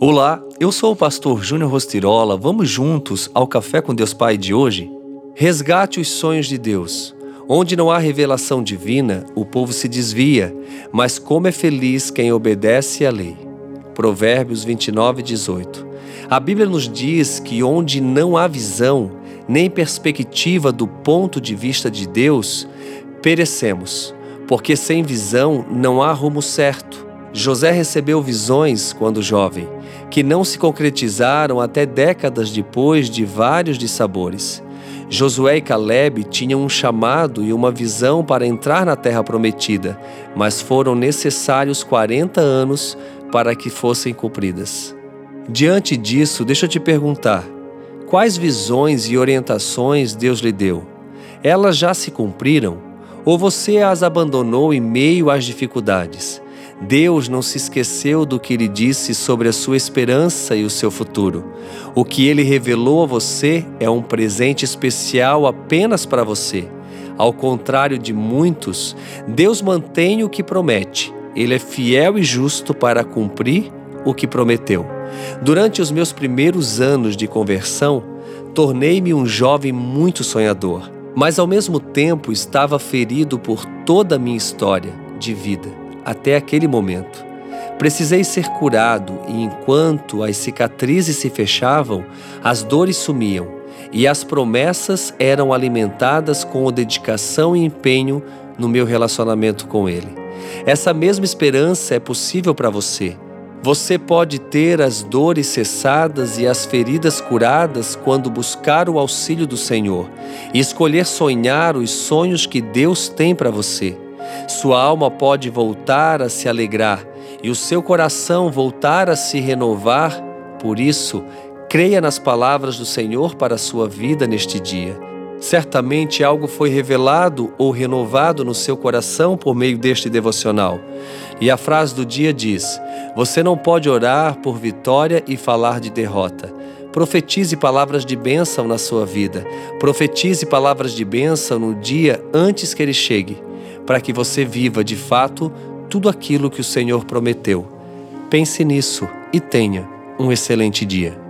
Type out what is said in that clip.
Olá, eu sou o pastor Júnior Rostirola. Vamos juntos ao Café com Deus Pai de hoje? Resgate os sonhos de Deus. Onde não há revelação divina, o povo se desvia, mas como é feliz quem obedece à lei. Provérbios 29, 18. A Bíblia nos diz que onde não há visão, nem perspectiva do ponto de vista de Deus, perecemos, porque sem visão não há rumo certo. José recebeu visões quando jovem, que não se concretizaram até décadas depois de vários dissabores. Josué e Caleb tinham um chamado e uma visão para entrar na terra prometida, mas foram necessários 40 anos para que fossem cumpridas. Diante disso, deixa eu te perguntar: quais visões e orientações Deus lhe deu? Elas já se cumpriram? Ou você as abandonou em meio às dificuldades? Deus não se esqueceu do que ele disse sobre a sua esperança e o seu futuro. O que ele revelou a você é um presente especial apenas para você. Ao contrário de muitos, Deus mantém o que promete. Ele é fiel e justo para cumprir o que prometeu. Durante os meus primeiros anos de conversão, tornei-me um jovem muito sonhador, mas ao mesmo tempo estava ferido por toda a minha história de vida até aquele momento. Precisei ser curado e enquanto as cicatrizes se fechavam, as dores sumiam e as promessas eram alimentadas com dedicação e empenho no meu relacionamento com Ele. Essa mesma esperança é possível para você. Você pode ter as dores cessadas e as feridas curadas quando buscar o auxílio do Senhor e escolher sonhar os sonhos que Deus tem para você. Sua alma pode voltar a se alegrar e o seu coração voltar a se renovar. Por isso, creia nas palavras do Senhor para a sua vida neste dia. Certamente algo foi revelado ou renovado no seu coração por meio deste devocional. E a frase do dia diz: Você não pode orar por vitória e falar de derrota. Profetize palavras de bênção na sua vida. Profetize palavras de bênção no dia antes que ele chegue para que você viva de fato tudo aquilo que o Senhor prometeu. Pense nisso e tenha um excelente dia.